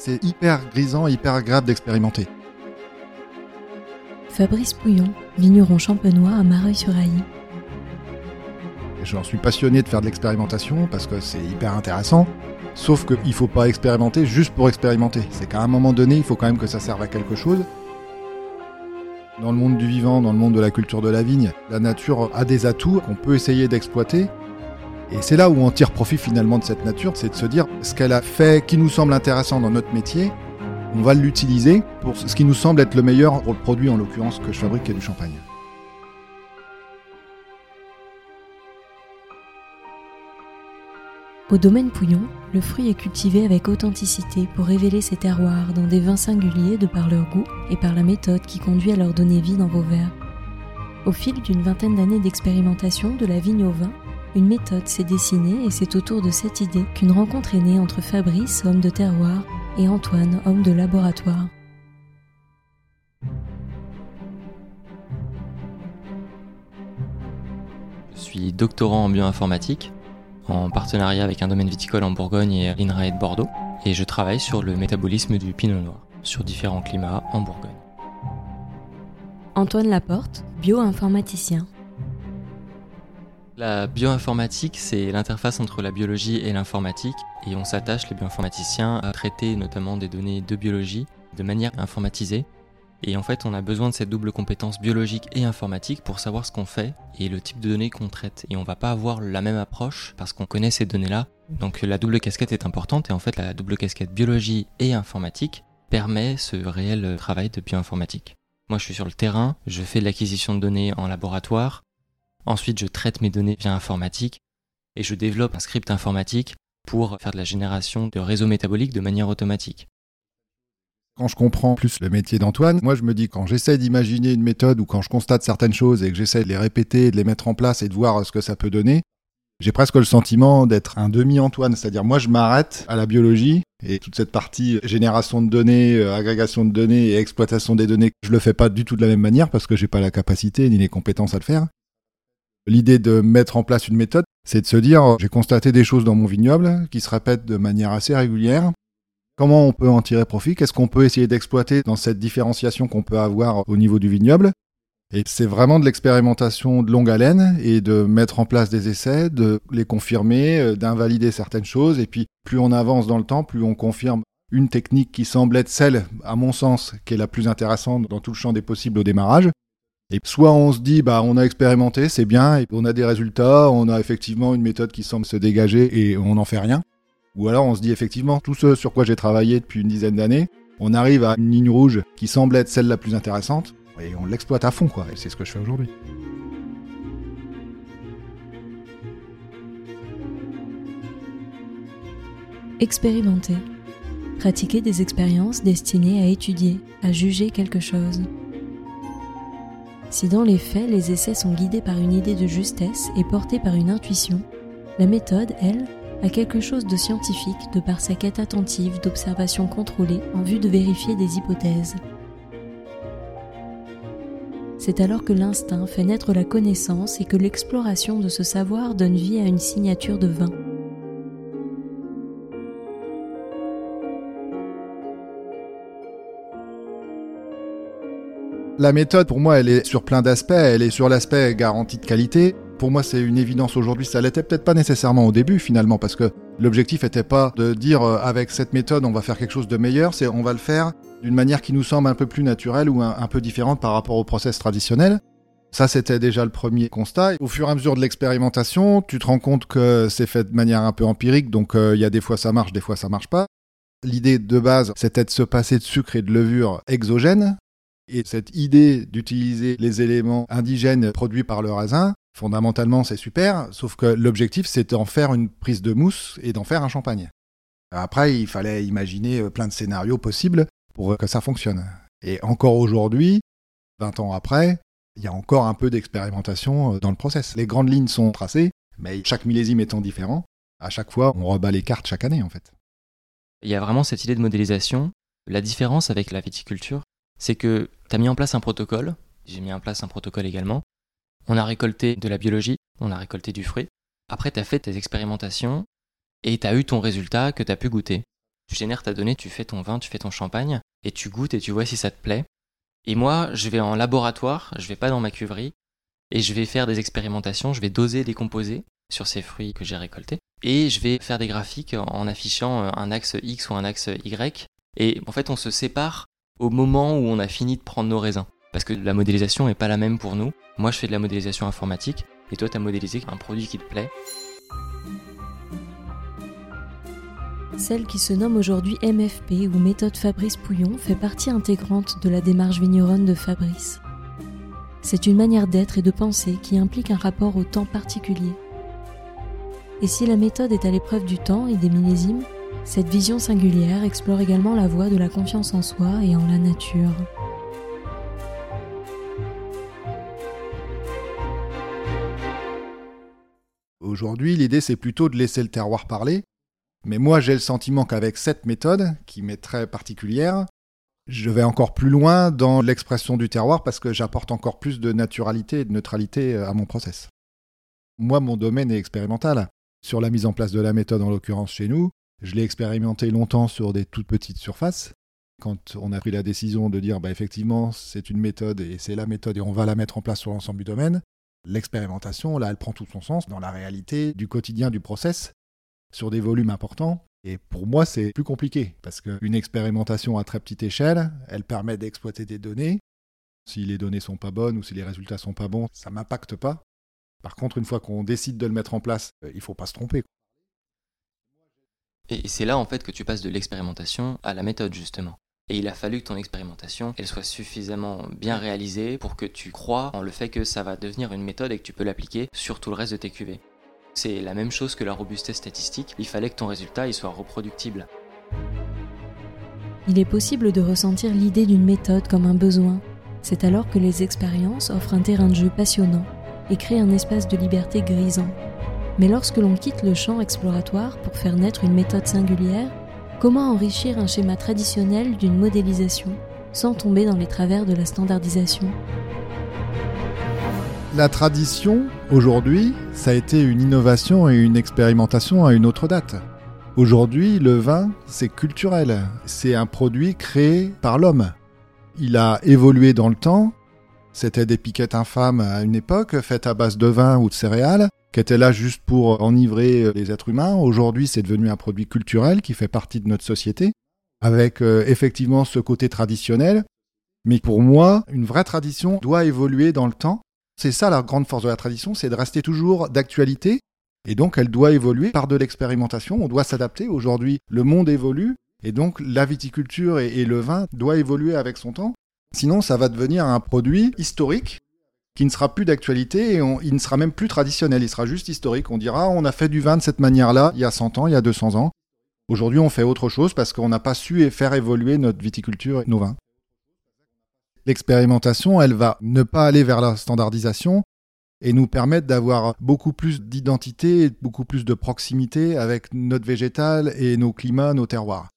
C'est hyper grisant, hyper agréable d'expérimenter. Fabrice Pouillon, vigneron champenois à Mareuil-sur-Ailly. J'en suis passionné de faire de l'expérimentation parce que c'est hyper intéressant. Sauf qu'il ne faut pas expérimenter juste pour expérimenter. C'est qu'à un moment donné, il faut quand même que ça serve à quelque chose. Dans le monde du vivant, dans le monde de la culture de la vigne, la nature a des atouts qu'on peut essayer d'exploiter. Et c'est là où on tire profit finalement de cette nature, c'est de se dire ce qu'elle a fait qui nous semble intéressant dans notre métier, on va l'utiliser pour ce qui nous semble être le meilleur produit en l'occurrence que je fabrique qui est du champagne. Au domaine Pouillon, le fruit est cultivé avec authenticité pour révéler ses terroirs dans des vins singuliers de par leur goût et par la méthode qui conduit à leur donner vie dans vos verres. Au fil d'une vingtaine d'années d'expérimentation de la vigne au vin, une méthode s'est dessinée et c'est autour de cette idée qu'une rencontre est née entre Fabrice, homme de terroir, et Antoine, homme de laboratoire. Je suis doctorant en bioinformatique en partenariat avec un domaine viticole en Bourgogne et l'INRAE de Bordeaux. Et je travaille sur le métabolisme du pinot noir, sur différents climats en Bourgogne. Antoine Laporte, bioinformaticien. La bioinformatique, c'est l'interface entre la biologie et l'informatique, et on s'attache, les bioinformaticiens, à traiter notamment des données de biologie de manière informatisée, et en fait, on a besoin de cette double compétence biologique et informatique pour savoir ce qu'on fait et le type de données qu'on traite. Et on va pas avoir la même approche parce qu'on connaît ces données-là. Donc la double casquette est importante et en fait la double casquette biologie et informatique permet ce réel travail de bioinformatique. Moi je suis sur le terrain, je fais l'acquisition de données en laboratoire, ensuite je traite mes données via informatique et je développe un script informatique pour faire de la génération de réseaux métaboliques de manière automatique. Quand je comprends plus le métier d'Antoine, moi je me dis quand j'essaie d'imaginer une méthode ou quand je constate certaines choses et que j'essaie de les répéter, de les mettre en place et de voir ce que ça peut donner, j'ai presque le sentiment d'être un demi-Antoine. C'est-à-dire moi je m'arrête à la biologie et toute cette partie génération de données, euh, agrégation de données et exploitation des données, je le fais pas du tout de la même manière parce que j'ai pas la capacité ni les compétences à le faire. L'idée de mettre en place une méthode, c'est de se dire j'ai constaté des choses dans mon vignoble qui se répètent de manière assez régulière Comment on peut en tirer profit? Qu'est-ce qu'on peut essayer d'exploiter dans cette différenciation qu'on peut avoir au niveau du vignoble? Et c'est vraiment de l'expérimentation de longue haleine et de mettre en place des essais, de les confirmer, euh, d'invalider certaines choses. Et puis plus on avance dans le temps, plus on confirme une technique qui semble être celle, à mon sens, qui est la plus intéressante dans tout le champ des possibles au démarrage. Et soit on se dit, bah, on a expérimenté, c'est bien, et on a des résultats, on a effectivement une méthode qui semble se dégager et on n'en fait rien. Ou alors on se dit effectivement, tout ce sur quoi j'ai travaillé depuis une dizaine d'années, on arrive à une ligne rouge qui semble être celle la plus intéressante, et on l'exploite à fond, quoi. Et c'est ce que je fais aujourd'hui. Expérimenter. Pratiquer des expériences destinées à étudier, à juger quelque chose. Si dans les faits les essais sont guidés par une idée de justesse et portés par une intuition, la méthode, elle, a quelque chose de scientifique de par sa quête attentive d'observation contrôlée en vue de vérifier des hypothèses. C'est alors que l'instinct fait naître la connaissance et que l'exploration de ce savoir donne vie à une signature de vin. La méthode, pour moi, elle est sur plein d'aspects. Elle est sur l'aspect garantie de qualité, pour moi, c'est une évidence aujourd'hui. Ça l'était peut-être pas nécessairement au début, finalement, parce que l'objectif n'était pas de dire euh, avec cette méthode, on va faire quelque chose de meilleur. C'est on va le faire d'une manière qui nous semble un peu plus naturelle ou un, peu différente par rapport au process traditionnel. Ça, c'était déjà le premier constat. Au fur et à mesure de l'expérimentation, tu te rends compte que c'est fait de manière un peu empirique, donc euh, il y a des fois ça marche, des fois ça marche pas. L'idée de base, c'était de se passer de sucre et de levure exogène. Et cette idée d'utiliser les éléments indigènes produits par le raisin, Fondamentalement, c'est super, sauf que l'objectif, c'est d'en faire une prise de mousse et d'en faire un champagne. Après, il fallait imaginer euh, plein de scénarios possibles pour que ça fonctionne. Et encore aujourd'hui, 20 ans après, il y a encore un peu d'expérimentation euh, dans le process. Les grandes lignes sont tracées, mais chaque millésime étant différent, à chaque fois, on rebat les cartes chaque année, en fait. Il y a vraiment cette idée de modélisation. La différence avec la viticulture, c'est que tu as mis en place un protocole, j'ai mis en place un protocole également, on a récolté de la biologie, on a récolté du fruit. Après, tu as fait tes expérimentations et tu as eu ton résultat que tu as pu goûter. Tu génères ta donnée, tu fais ton vin, tu fais ton champagne, et tu goûtes et tu vois si ça te plaît. Et moi, je vais en laboratoire, je vais pas dans ma cuverie, et je vais faire des expérimentations, je vais doser des composés sur ces fruits que j'ai récoltés, et je vais faire des graphiques en affichant un axe X ou un axe Y. Et en fait, on se sépare au moment où on a fini de prendre nos raisins. Parce que la modélisation n'est pas la même pour nous. Moi, je fais de la modélisation informatique, et toi, tu as modélisé un produit qui te plaît. Celle qui se nomme aujourd'hui MFP ou méthode Fabrice Pouillon fait partie intégrante de la démarche vigneronne de Fabrice. C'est une manière d'être et de penser qui implique un rapport au temps particulier. Et si la méthode est à l'épreuve du temps et des millésimes, cette vision singulière explore également la voie de la confiance en soi et en la nature. Aujourd'hui, l'idée c'est plutôt de laisser le terroir parler mais moi, j'ai le sentiment qu'avec cette méthode, qui m'est très particulière, je vais encore plus loin dans l'expression du terroir parce que j'apporte encore plus de naturalité et de neutralité à mon process. Moi, mon domaine est expérimental. Sur la mise en place de la méthode, en l'occurrence chez nous, je l'ai expérimenté longtemps sur des toutes petites surfaces. Quand on a pris la décision de dire, bah, effectivement, c'est une méthode et c'est la méthode et on va la mettre en place sur l'ensemble du domaine, l'expérimentation, là, elle prend tout son sens dans la réalité du quotidien du process sur des volumes importants. Et pour moi, c'est plus compliqué, parce qu'une expérimentation à très petite échelle, elle permet d'exploiter des données. Si les données sont pas bonnes ou si les résultats sont pas bons, ça m'impacte pas. Par contre, une fois qu'on décide de le mettre en place, euh, il faut pas se tromper. Et c'est là en fait que tu passes de l'expérimentation à la méthode justement. Et il a fallu que ton expérimentation elle soit suffisamment bien réalisée pour que tu crois en le fait que ça va devenir une méthode et que tu peux l'appliquer sur tout le reste de tes QV. C'est la même chose que la robustesse statistique, il fallait que ton résultat il soit reproductible. Il est possible de ressentir l'idée d'une méthode comme un besoin. C'est alors que les expériences offrent un terrain de jeu passionnant et créent un espace de liberté grisant. Mais lorsque l'on quitte le champ exploratoire pour faire naître une méthode singulière, comment enrichir un schéma traditionnel d'une modélisation sans tomber dans les travers de la standardisation? La tradition, aujourd'hui, ça a été une innovation et une expérimentation à une autre date. Aujourd'hui, le vin, c'est culturel. C'est un produit créé par l'homme. Il a évolué dans le temps. C'était des piquettes infâmes à une époque, faites à base de vin ou de céréales, qui étaient là juste pour enivrer les êtres humains. Aujourd'hui, c'est devenu un produit culturel qui fait partie de notre société, avec euh, effectivement ce côté traditionnel. Mais pour moi, une vraie tradition doit évoluer dans le temps c'est ça la grande force de la tradition, c'est de rester toujours d'actualité. Et donc, elle doit évoluer par de l'expérimentation. On doit s'adapter. Aujourd'hui, le monde évolue. Et donc, la viticulture et, le vin doivent évoluer avec son temps. Sinon, ça va devenir un produit historique qui ne sera plus d'actualité et il ne sera même plus traditionnel. Il sera juste historique. On dira, on a fait du vin de cette manière-là il y a 100 ans, il y a 200 ans. Aujourd'hui, on fait autre chose parce qu'on n'a pas su faire évoluer notre viticulture et nos vins. L'expérimentation, elle va ne pas aller vers la standardisation et nous permettre d'avoir beaucoup plus d'identité, beaucoup plus de proximité avec notre végétal et nos climats, nos terroirs.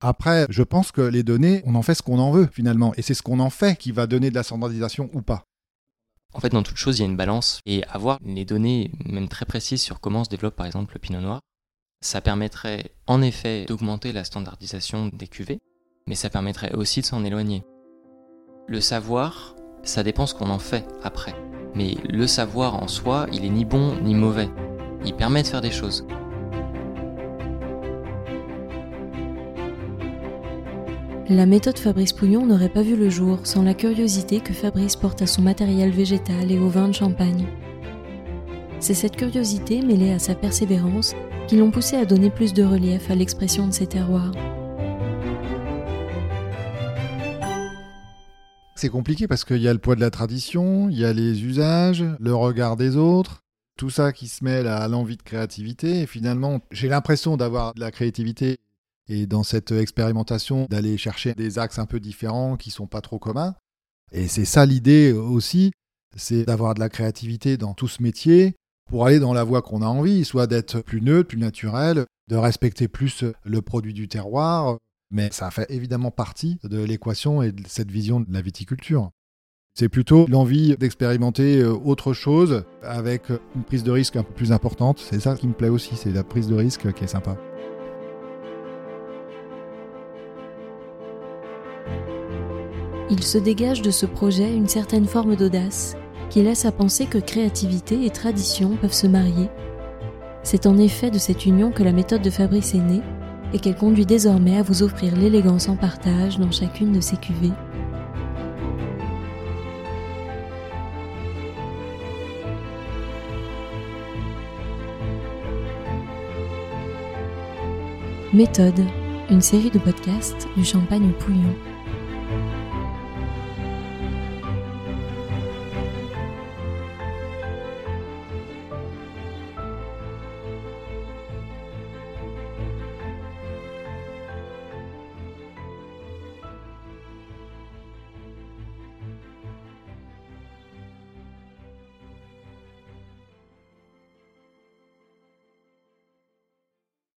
Après, je pense que les données, on en fait ce qu'on en veut finalement, et c'est ce qu'on en fait qui va donner de la standardisation ou pas. En fait, dans toute chose, il y a une balance, et avoir les données, même très précises sur comment se développe par exemple le pinot noir, ça permettrait en effet d'augmenter la standardisation des cuvées, mais ça permettrait aussi de s'en éloigner. Le savoir, ça dépend ce qu'on en fait après. Mais le savoir en soi, il est ni bon ni mauvais. Il permet de faire des choses. La méthode Fabrice Pouillon n'aurait pas vu le jour sans la curiosité que Fabrice porte à son matériel végétal et au vin de champagne. C'est cette curiosité mêlée à sa persévérance qui l'ont poussé à donner plus de relief à l'expression de ses terroirs. c'est compliqué parce qu'il y a le poids de la tradition, il y a les usages, le regard des autres, tout ça qui se mêle à l'envie de créativité. Et finalement, j'ai l'impression d'avoir de la créativité et dans cette expérimentation d'aller chercher des axes un peu différents qui sont pas trop communs. Et c'est ça l'idée aussi, c'est d'avoir de la créativité dans tout ce métier pour aller dans la voie qu'on a envie, soit d'être plus neutre, plus naturel, de respecter plus le produit du terroir, mais ça fait évidemment partie de l'équation et de cette vision de la viticulture. C'est plutôt l'envie d'expérimenter euh, autre chose avec une prise de risque un peu plus importante. C'est ça qui me plaît aussi, c'est la prise de risque qui est sympa. Il se dégage de ce projet une certaine forme d'audace qui laisse à penser que créativité et tradition peuvent se marier. C'est en effet de cette union que la méthode de Fabrice est née et qu'elle conduit désormais à vous offrir l'élégance en partage dans chacune de ses cuvées. Méthode, une série de podcasts du Champagne Pouillon.